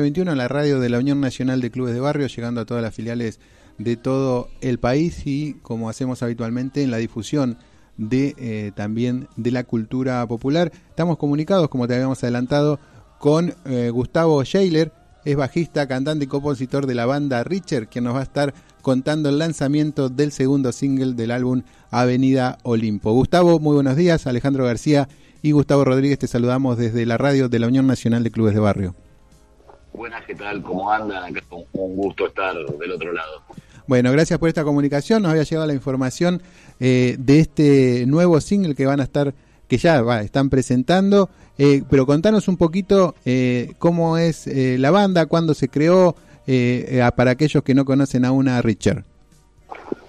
21 en la radio de la Unión Nacional de Clubes de Barrio, llegando a todas las filiales de todo el país y como hacemos habitualmente en la difusión de eh, también de la cultura popular. Estamos comunicados, como te habíamos adelantado, con eh, Gustavo Scheiler, es bajista, cantante y compositor de la banda Richard, quien nos va a estar contando el lanzamiento del segundo single del álbum Avenida Olimpo. Gustavo, muy buenos días. Alejandro García y Gustavo Rodríguez te saludamos desde la radio de la Unión Nacional de Clubes de Barrio. Buenas, ¿qué tal? ¿Cómo andan? un gusto estar del otro lado. Bueno, gracias por esta comunicación. Nos había llegado la información eh, de este nuevo single que van a estar, que ya están presentando. Eh, pero contanos un poquito eh, cómo es la banda, cuándo se creó, para aquellos que no conocen aún a Richard.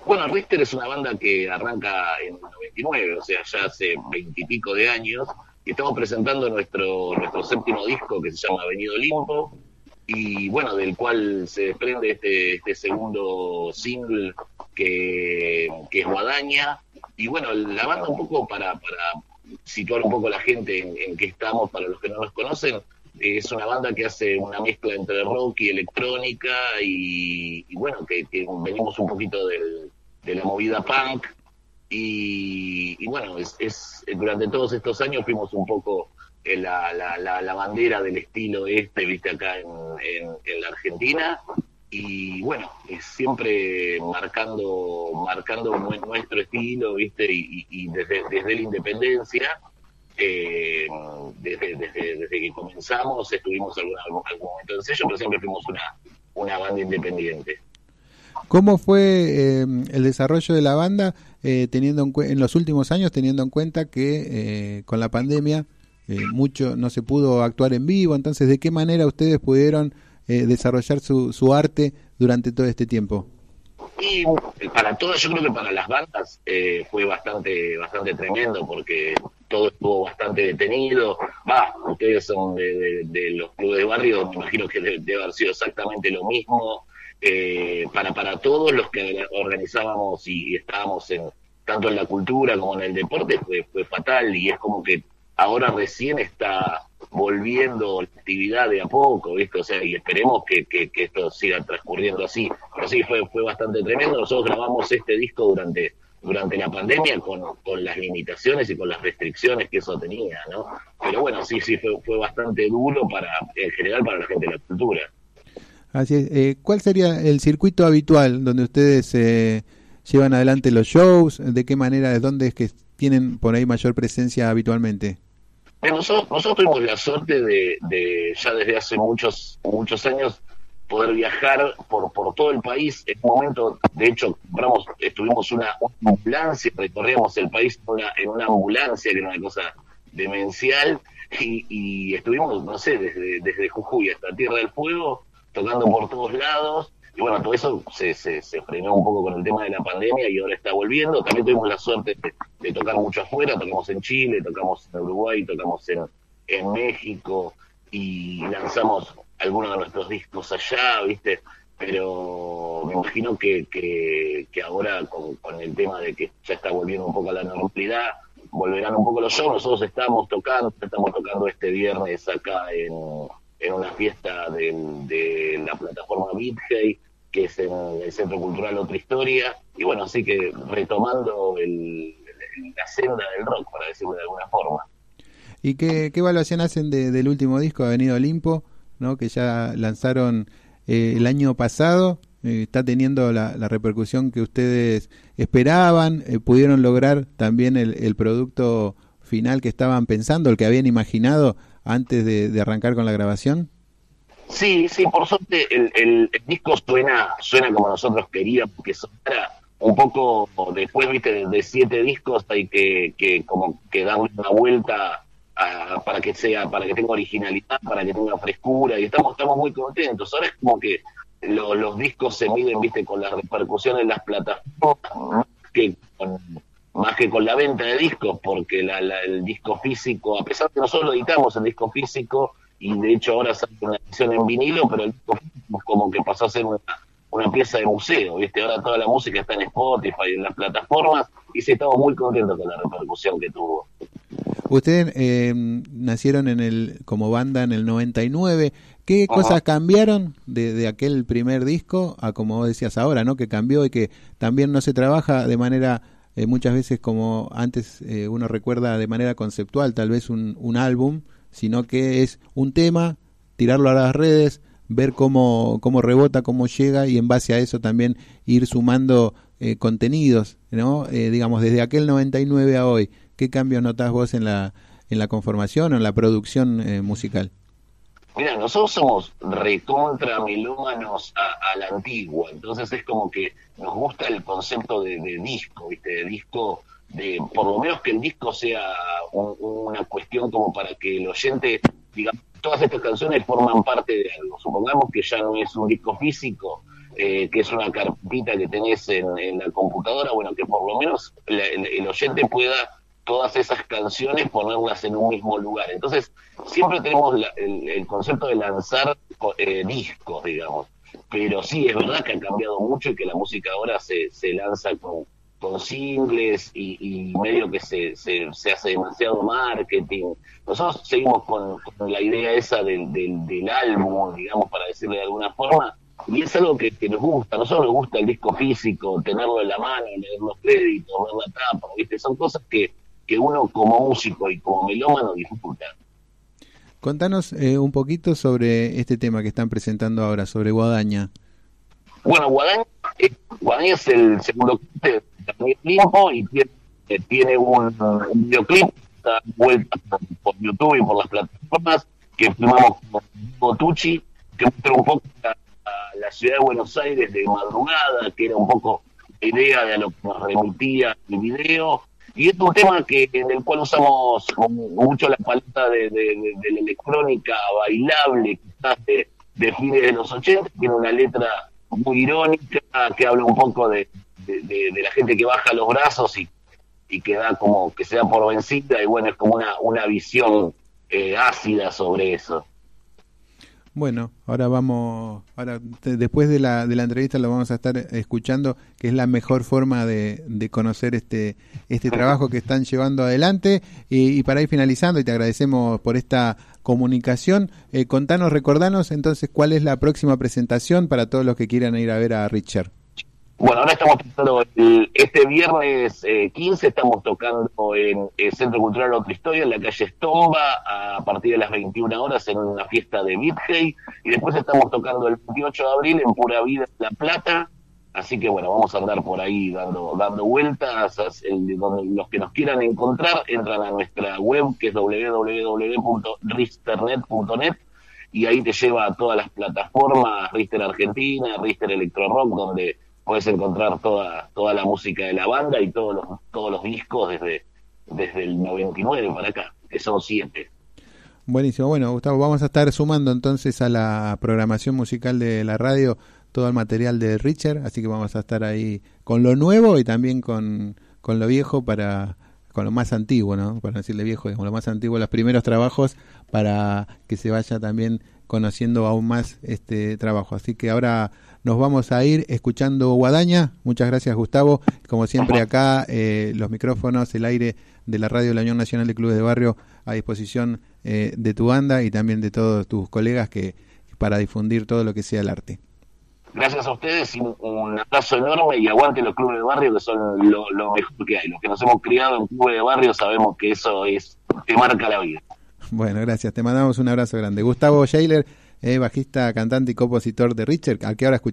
Bueno, Richter es una banda que arranca en 99, o sea, ya hace veintipico de años, y estamos presentando nuestro, nuestro séptimo disco que se llama Venido Limpo, y bueno, del cual se desprende este, este segundo single que, que, es Guadaña. Y bueno, la banda un poco para, para situar un poco la gente en, en qué estamos, para los que no nos conocen, es una banda que hace una mezcla entre rock y electrónica y, bueno, que, venimos un poquito de la movida punk y, y bueno, es, es, durante todos estos años fuimos un poco la, la, la, bandera del estilo este, viste, acá en, en, la Argentina. Y bueno, siempre marcando, marcando nuestro estilo, viste, y, desde, desde la independencia, eh, desde, desde, que comenzamos, estuvimos algún, algún momento en sello, pero siempre fuimos una, una banda independiente. ¿Cómo fue eh, el desarrollo de la banda eh, teniendo en, en, los últimos años, teniendo en cuenta que con la pandemia eh, mucho no se pudo actuar en vivo, entonces ¿de qué manera ustedes pudieron eh, desarrollar su, su arte durante todo este tiempo? Y para todas, yo creo que para las bandas eh, fue bastante bastante tremendo porque todo estuvo bastante detenido. Va, ustedes son de, los clubes de barrio, me imagino que debe, haber sido exactamente lo mismo. para para todos los que organizábamos y, estábamos en tanto en la cultura como en el deporte fue, fue fatal y es como que ahora recién está volviendo actividad de a poco, ¿viste? O sea, y esperemos que, que, esto siga transcurriendo así. Pero sí, fue, fue bastante tremendo. Nosotros grabamos este disco durante, durante la pandemia con, con las limitaciones y con las restricciones que eso tenía, ¿no? Pero bueno, sí, sí, fue, fue bastante duro para, en general, para la gente de la cultura. Así es. Eh, ¿Cuál sería el circuito habitual donde ustedes eh, llevan adelante los shows? ¿De qué manera, de dónde es que tienen por ahí mayor presencia habitualmente? Nosotros, nosotros tuvimos la suerte de, ya desde hace muchos, muchos años poder viajar por, por todo el país. En un momento, de hecho, compramos, estuvimos una, ambulancia, recorríamos el país en una, en una ambulancia, que era una cosa demencial, y, y estuvimos, no sé, desde, desde Jujuy hasta Tierra del Fuego, tocando por todos lados, y bueno, todo eso se, se, se, frenó un poco con el tema de la pandemia y ahora está volviendo. También tuvimos la suerte de, tocar mucho afuera, tocamos en Chile, tocamos en Uruguay, tocamos en, en México y lanzamos algunos de nuestros discos allá, ¿viste? Pero me imagino que, que, ahora con, con, el tema de que ya está volviendo un poco a la normalidad, volverán un poco los shows. Nosotros estamos tocando, estamos tocando este viernes acá en, en una fiesta de, de la plataforma BitHey que es el Centro Cultural Otra Historia, y bueno, así que retomando el, la senda del rock, para decirlo de alguna forma. ¿Y qué, evaluación hacen del último disco, Avenido Olimpo, ¿no? que ya lanzaron eh, el año pasado? Eh, ¿Está teniendo la, repercusión que ustedes esperaban? Eh, ¿Pudieron lograr también el, el, producto final que estaban pensando, el que habían imaginado antes de arrancar con la grabación? Sí, sí, por suerte el, el, disco suena, suena como nosotros queríamos que sonara. Un poco después, viste, de, siete discos hay que, que como que darle una vuelta para que sea, para que tenga originalidad, para que tenga frescura, y estamos, estamos muy contentos. Ahora es como que los discos se miden, viste, con la repercusión en las plataformas, que más que con la venta de discos, porque la, el disco físico, a pesar de que nosotros lo editamos el disco físico, y de hecho ahora sale una edición en vinilo, pero el disco como que pasó a ser una, una pieza de museo, ¿viste? Ahora toda la música está en Spotify, en las plataformas, y sí estamos muy contentos con la repercusión que tuvo. Ustedes eh, nacieron en el como banda en el 99. ¿Qué cosas cambiaron de, de, aquel primer disco a como decías ahora, ¿no? Que cambió y que también no se trabaja de manera eh, muchas veces como antes eh, uno recuerda de manera conceptual, tal vez un, un álbum, sino que es un tema, tirarlo a las redes, ver cómo, cómo rebota, cómo llega y en base a eso también ir sumando eh, contenidos, ¿no? digamos, desde aquel 99 a hoy, ¿qué cambios notás vos en la, en la conformación o en la producción musical? Mira, nosotros somos recontra melómanos a, la antigua, entonces es como que nos gusta el concepto de, disco, ¿viste? De disco, de por lo menos que el disco sea una cuestión como para que el oyente, digamos, todas estas canciones forman parte de algo. Supongamos que ya no es un disco físico, eh, que es una carpita que tenés en, la computadora, bueno, que por lo menos el oyente pueda todas esas canciones, ponerlas en un mismo lugar. Entonces, siempre tenemos el, concepto de lanzar eh, discos, digamos. Pero sí, es verdad que ha cambiado mucho y que la música ahora se, se lanza con, con singles y, medio que se, se, hace demasiado marketing. Nosotros seguimos con, la idea esa del, del, álbum, digamos, para decirle de alguna forma, y es algo que, nos gusta. A nosotros nos gusta el disco físico, tenerlo en la mano, leer los créditos, ver la tapa, ¿viste? Son cosas que, que uno como músico y como melómano disfruta. Contanos eh, un poquito sobre este tema que están presentando ahora, sobre Guadaña. Bueno, Guadaña, eh, Guadaña es el segundo tiempo y tiene, tiene un, videoclip está vuelta por, YouTube y por las plataformas que filmamos con Botucci, que muestra un poco la, ciudad de Buenos Aires de madrugada, que era un poco la idea de lo que nos remitía el video, y es un tema que en el cual usamos mucho la paleta de, la electrónica bailable, quizás de fines de los 80, tiene una letra muy irónica que habla un poco de, la gente que baja los brazos y, y que como que se da por vencida, y bueno, es como una, una visión eh, ácida sobre eso. Bueno, ahora vamos, ahora después de la, de la entrevista lo vamos a estar escuchando, que es la mejor forma de, de conocer este, este trabajo que están llevando adelante. Y, para ir finalizando, y te agradecemos por esta comunicación, eh, contanos, recordanos entonces cuál es la próxima presentación para todos los que quieran ir a ver a Richard. Bueno, ahora estamos tocando, este viernes 15 eh, estamos tocando en el Centro Cultural Otra Historia, en la calle Estomba, a partir de las 21 horas en una fiesta de Midgay, y después estamos tocando el 28 de abril en Pura Vida La Plata, así que bueno, vamos a andar por ahí dando, dando vueltas, los que nos quieran encontrar entran a nuestra web que es www.risternet.net y ahí te lleva a todas las plataformas, Rister Argentina, Rister Electro Rock, donde puedes encontrar toda, toda la música de la banda y todos los, todos los discos desde, desde el 99 para acá, que son siete. Buenísimo, bueno Gustavo, vamos a estar sumando entonces a la programación musical de la radio todo el material de Richard, así que vamos a estar ahí con lo nuevo y también con, con lo viejo para con lo más antiguo, ¿no? Para decirle viejo, con lo más antiguo, los primeros trabajos para que se vaya también conociendo aún más este trabajo. Así que ahora nos vamos a ir escuchando Guadaña. Muchas gracias, Gustavo. Como siempre, acá eh, los micrófonos, el aire de la radio de la Unión Nacional de Clubes de Barrio a disposición eh, de tu banda y también de todos tus colegas que para difundir todo lo que sea el arte. Gracias a ustedes y un abrazo enorme y aguante los clubes de barrio que son lo, mejor que hay. Los que nos hemos criado en clubes de barrio sabemos que eso es te marca la vida. Bueno, gracias. Te mandamos un abrazo grande. Gustavo Scheiler, eh, bajista, cantante y compositor de Richard, al que ahora escuchamos.